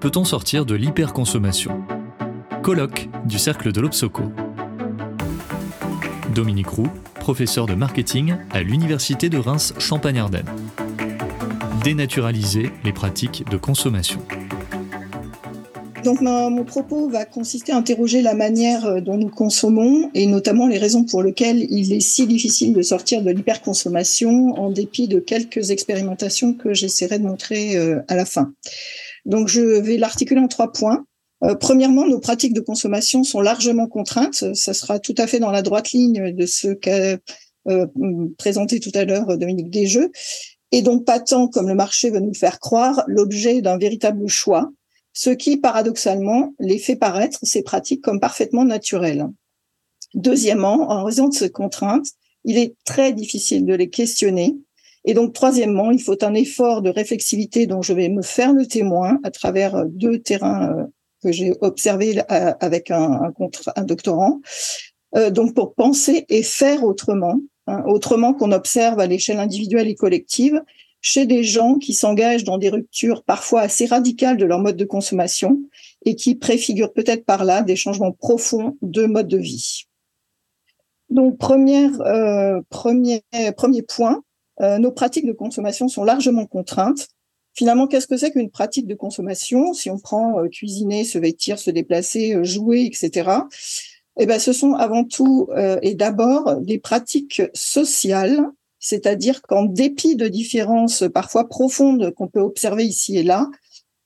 peut-on sortir de l'hyperconsommation? Colloque du Cercle de l'Obsoco. Dominique Roux, professeur de marketing à l'Université de Reims Champagne-Ardenne. Dénaturaliser les pratiques de consommation. Donc mon propos va consister à interroger la manière euh, dont nous consommons et notamment les raisons pour lesquelles il est si difficile de sortir de l'hyperconsommation en dépit de quelques expérimentations que j'essaierai de montrer euh, à la fin. Donc je vais l'articuler en trois points. Euh, premièrement, nos pratiques de consommation sont largement contraintes. Ça sera tout à fait dans la droite ligne de ce qu'a présenté tout à l'heure Dominique Desjeux. Et donc pas tant, comme le marché veut nous le faire croire, l'objet d'un véritable choix ce qui, paradoxalement, les fait paraître ces pratiques comme parfaitement naturelles. Deuxièmement, en raison de ces contraintes, il est très difficile de les questionner. Et donc, troisièmement, il faut un effort de réflexivité dont je vais me faire le témoin à travers deux terrains euh, que j'ai observés euh, avec un, un, doctorant. Euh, donc, pour penser et faire autrement, hein, autrement qu'on observe à l'échelle individuelle et collective, chez des gens qui s'engagent dans des ruptures parfois assez radicales de leur mode de consommation et qui préfigurent peut-être par là des changements profonds de mode de vie. Donc, première, euh, premier, premier point, euh, nos pratiques de consommation sont largement contraintes. Finalement, qu'est-ce que c'est qu'une pratique de consommation? Si on prend euh, cuisiner, se vêtir, se déplacer, jouer, etc., eh ben, ce sont avant tout et d'abord des pratiques sociales c'est-à-dire qu'en dépit de différences parfois profondes qu'on peut observer ici et là,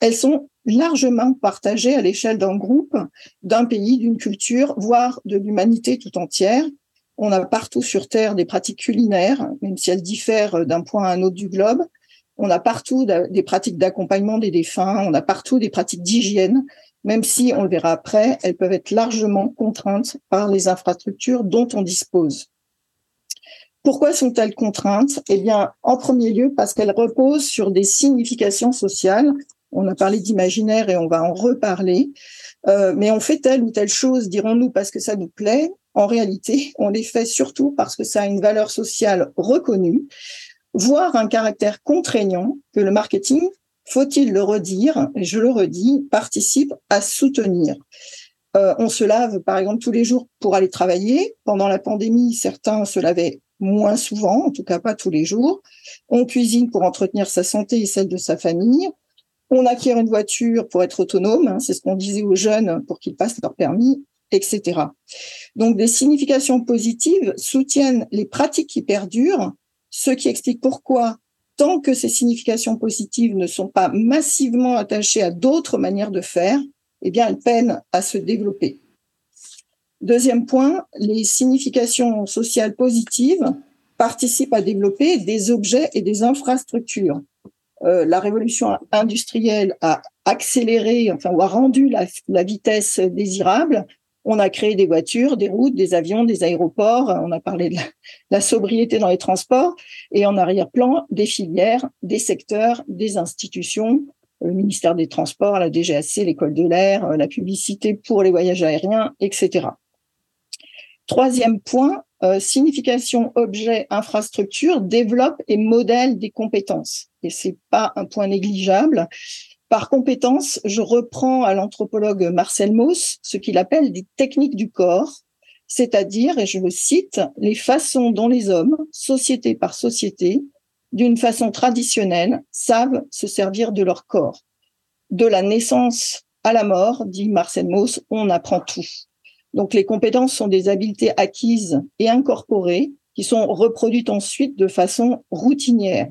elles sont largement partagées à l'échelle d'un groupe, d'un pays, d'une culture, voire de l'humanité tout entière. On a partout sur Terre des pratiques culinaires, même si elles diffèrent d'un point à un autre du globe. On a partout des pratiques d'accompagnement des défunts, on a partout des pratiques d'hygiène, même si, on le verra après, elles peuvent être largement contraintes par les infrastructures dont on dispose. Pourquoi sont-elles contraintes? Eh bien, en premier lieu, parce qu'elles reposent sur des significations sociales. On a parlé d'imaginaire et on va en reparler. Euh, mais on fait telle ou telle chose, dirons-nous, parce que ça nous plaît. En réalité, on les fait surtout parce que ça a une valeur sociale reconnue, voire un caractère contraignant que le marketing, faut-il le redire, je le redis, participe à soutenir. Euh, on se lave, par exemple, tous les jours pour aller travailler. Pendant la pandémie, certains se lavaient moins souvent, en tout cas pas tous les jours. On cuisine pour entretenir sa santé et celle de sa famille. On acquiert une voiture pour être autonome, hein, c'est ce qu'on disait aux jeunes pour qu'ils passent leur permis, etc. Donc des significations positives soutiennent les pratiques qui perdurent, ce qui explique pourquoi, tant que ces significations positives ne sont pas massivement attachées à d'autres manières de faire, eh bien elles peinent à se développer. Deuxième point, les significations sociales positives participent à développer des objets et des infrastructures. Euh, la révolution industrielle a accéléré, enfin, ou a rendu la, vitesse désirable. On a créé des voitures, des routes, des avions, des aéroports. On a parlé de la sobriété dans les transports et en arrière-plan des filières, des secteurs, des institutions, le ministère des Transports, la DGAC, l'école de l'air, la publicité pour les voyages aériens, etc. Troisième point, euh, signification objet infrastructure développe et modèle des compétences. Et c'est pas un point négligeable. Par compétences, je reprends à l'anthropologue Marcel Mauss ce qu'il appelle des techniques du corps, c'est-à-dire, et je le cite, les façons dont les hommes, société par société, d'une façon traditionnelle, savent se servir de leur corps. De la naissance à la mort, dit Marcel Mauss, on apprend tout. Donc les compétences sont des habiletés acquises et incorporées qui sont reproduites ensuite de façon routinière.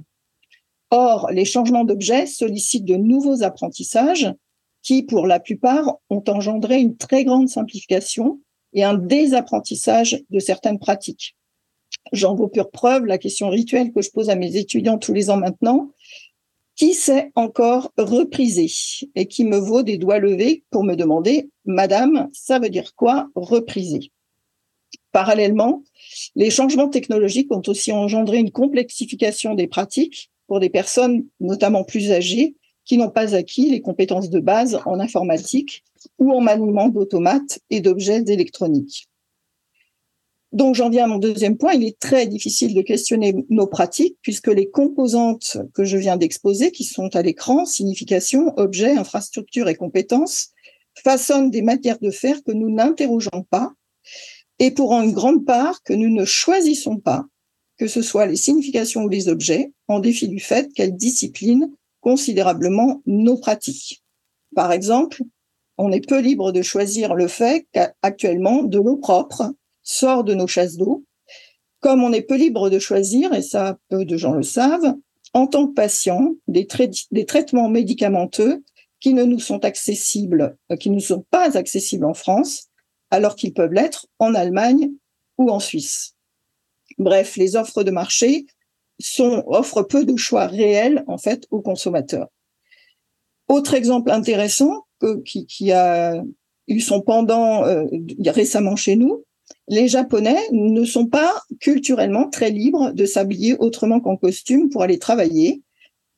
Or, les changements d'objets sollicitent de nouveaux apprentissages qui, pour la plupart, ont engendré une très grande simplification et un désapprentissage de certaines pratiques. J'en veux pure preuve la question rituelle que je pose à mes étudiants tous les ans maintenant qui s'est encore reprisé et qui me vaut des doigts levés pour me demander, Madame, ça veut dire quoi repriser? Parallèlement, les changements technologiques ont aussi engendré une complexification des pratiques pour des personnes notamment plus âgées qui n'ont pas acquis les compétences de base en informatique ou en maniement d'automates et d'objets électroniques. Donc j'en viens à mon deuxième point. Il est très difficile de questionner nos pratiques puisque les composantes que je viens d'exposer, qui sont à l'écran, signification, objet, infrastructure et compétences, façonnent des matières de faire que nous n'interrogeons pas et pour une grande part que nous ne choisissons pas, que ce soit les significations ou les objets, en défi du fait qu'elles disciplinent considérablement nos pratiques. Par exemple, on est peu libre de choisir le fait qu'actuellement, de l'eau propre sort de nos chasses d'eau, comme on est peu libre de choisir, et ça peu de gens le savent, en tant que patient, des, des traitements médicamenteux qui ne nous sont accessibles, euh, qui ne sont pas accessibles en France, alors qu'ils peuvent l'être en Allemagne ou en Suisse. Bref, les offres de marché sont, offrent peu de choix réels, en fait, aux consommateurs. Autre exemple intéressant qui, qui, a eu son pendant euh, récemment chez nous, les Japonais ne sont pas culturellement très libres de s'habiller autrement qu'en costume pour aller travailler,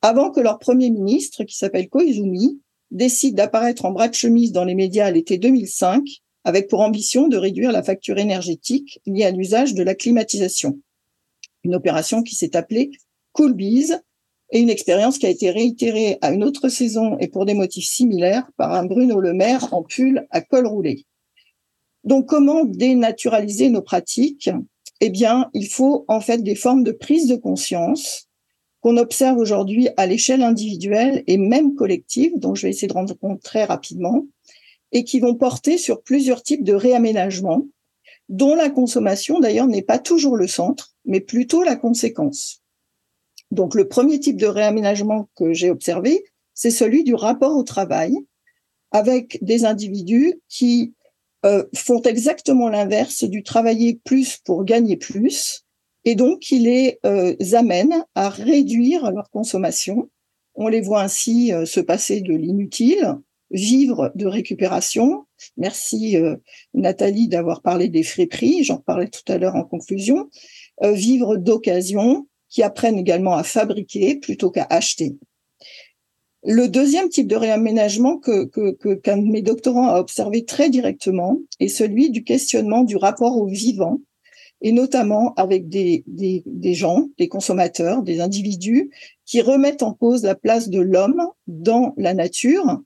avant que leur premier ministre, qui s'appelle Koizumi, décide d'apparaître en bras de chemise dans les médias à l'été 2005, avec pour ambition de réduire la facture énergétique liée à l'usage de la climatisation. Une opération qui s'est appelée Cool Bees et une expérience qui a été réitérée à une autre saison et pour des motifs similaires par un Bruno Le Maire en pull à col roulé. Donc, comment dénaturaliser nos pratiques? Eh bien, il faut en fait des formes de prise de conscience qu'on observe aujourd'hui à l'échelle individuelle et même collective, dont je vais essayer de rendre compte très rapidement, et qui vont porter sur plusieurs types de réaménagement, dont la consommation d'ailleurs n'est pas toujours le centre, mais plutôt la conséquence. Donc le premier type de réaménagement que j'ai observé, c'est celui du rapport au travail, avec des individus qui euh, font exactement l'inverse du travailler plus pour gagner plus, et donc qui les euh, amène à réduire leur consommation. On les voit ainsi euh, se passer de l'inutile, vivre de récupération. Merci euh, Nathalie d'avoir parlé des friperies, j'en parlais tout à l'heure en conclusion. Euh, vivre d'occasion, qui apprennent également à fabriquer plutôt qu'à acheter. Le deuxième type de réaménagement que, que, qu'un de mes doctorants a observé très directement est celui du questionnement du rapport au vivant et notamment avec des, gens, des consommateurs, des individus qui remettent en cause la place de l'homme dans la nature,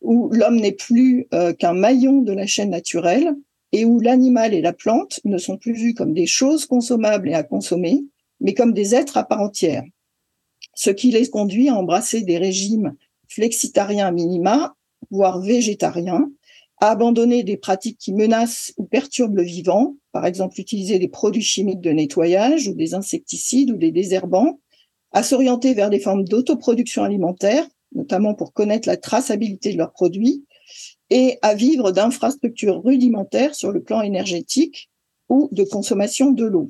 où l'homme n'est plus euh, qu'un maillon de la chaîne naturelle et où l'animal et la plante ne sont plus vus comme des choses consommables et à consommer, mais comme des êtres à part entière. Ce qui les conduit à embrasser des régimes flexitariens minima, voire végétariens, abandonner des pratiques qui menacent ou perturbent le vivant, par exemple utiliser des produits chimiques de nettoyage ou des insecticides ou des désherbants, à s'orienter vers des formes d'autoproduction alimentaire, notamment pour connaître la traçabilité de leurs produits, et à vivre d'infrastructures rudimentaires sur le plan énergétique ou de consommation de l'eau.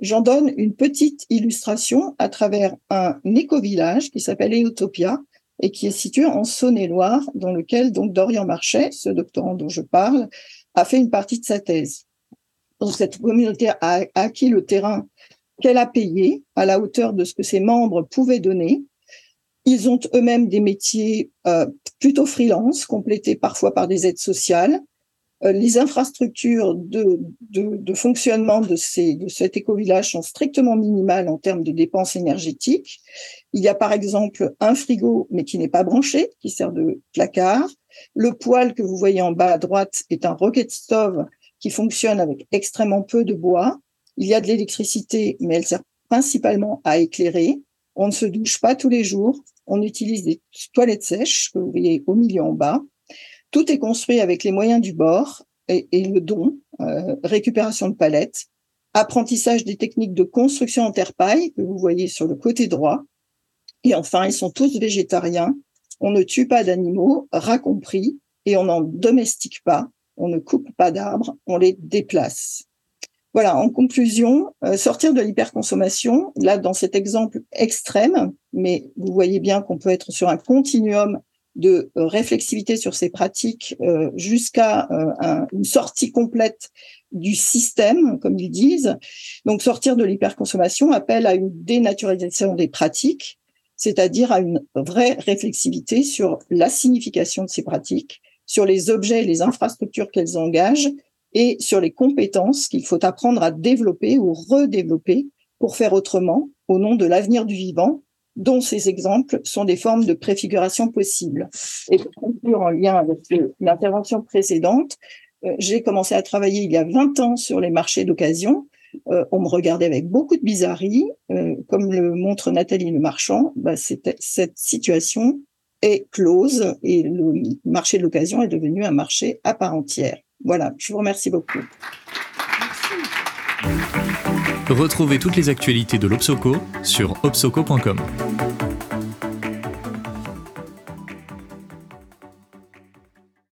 J'en donne une petite illustration à travers un éco-village qui s'appelle Eutopia, et qui est situé en Saône-et-Loire, dans lequel donc Dorian Marchais, ce doctorant dont je parle, a fait une partie de sa thèse. Cette communauté a acquis le terrain qu'elle a payé à la hauteur de ce que ses membres pouvaient donner. Ils ont eux-mêmes des métiers euh, plutôt freelance, complétés parfois par des aides sociales. Euh, les infrastructures de, de, de fonctionnement de, ces, de cet éco-village sont strictement minimales en termes de dépenses énergétiques. Il y a par exemple un frigo, mais qui n'est pas branché, qui sert de placard. Le poêle que vous voyez en bas à droite est un rocket stove qui fonctionne avec extrêmement peu de bois. Il y a de l'électricité, mais elle sert principalement à éclairer. On ne se douche pas tous les jours. On utilise des toilettes sèches que vous voyez au milieu en bas. Tout est construit avec les moyens du bord et, le don, euh, récupération de palettes, apprentissage des techniques de construction en terre-paille que vous voyez sur le côté droit. Et enfin, ils sont tous végétariens. On ne tue pas d'animaux, rat compris, et on n'en domestique pas. On ne coupe pas d'arbres, on les déplace. Voilà, en conclusion, euh, sortir de l'hyperconsommation, là dans cet exemple extrême, mais vous voyez bien qu'on peut être sur un continuum de euh, réflexivité sur ces pratiques euh, jusqu'à euh, une sortie complète du système, comme ils disent. Donc sortir de l'hyperconsommation appelle à une dénaturalisation des pratiques, c'est-à-dire à une vraie réflexivité sur la signification de ces pratiques, sur les objets et les infrastructures qu'elles engagent, et sur les compétences qu'il faut apprendre à développer ou redévelopper pour faire autrement au nom de l'avenir du vivant, dont ces exemples sont des formes de préfiguration possibles. Et pour conclure en lien avec l'intervention précédente, euh, j'ai commencé à travailler il y a 20 ans sur les marchés d'occasion. Euh, on me regardait avec beaucoup de bizarrerie. Euh, comme le montre Nathalie Le Marchand, bah, cette situation est close et le marché de l'occasion est devenu un marché à part entière. Voilà, je vous remercie beaucoup. Retrouvez toutes les actualités de l'Obsoco sur obsoco.com.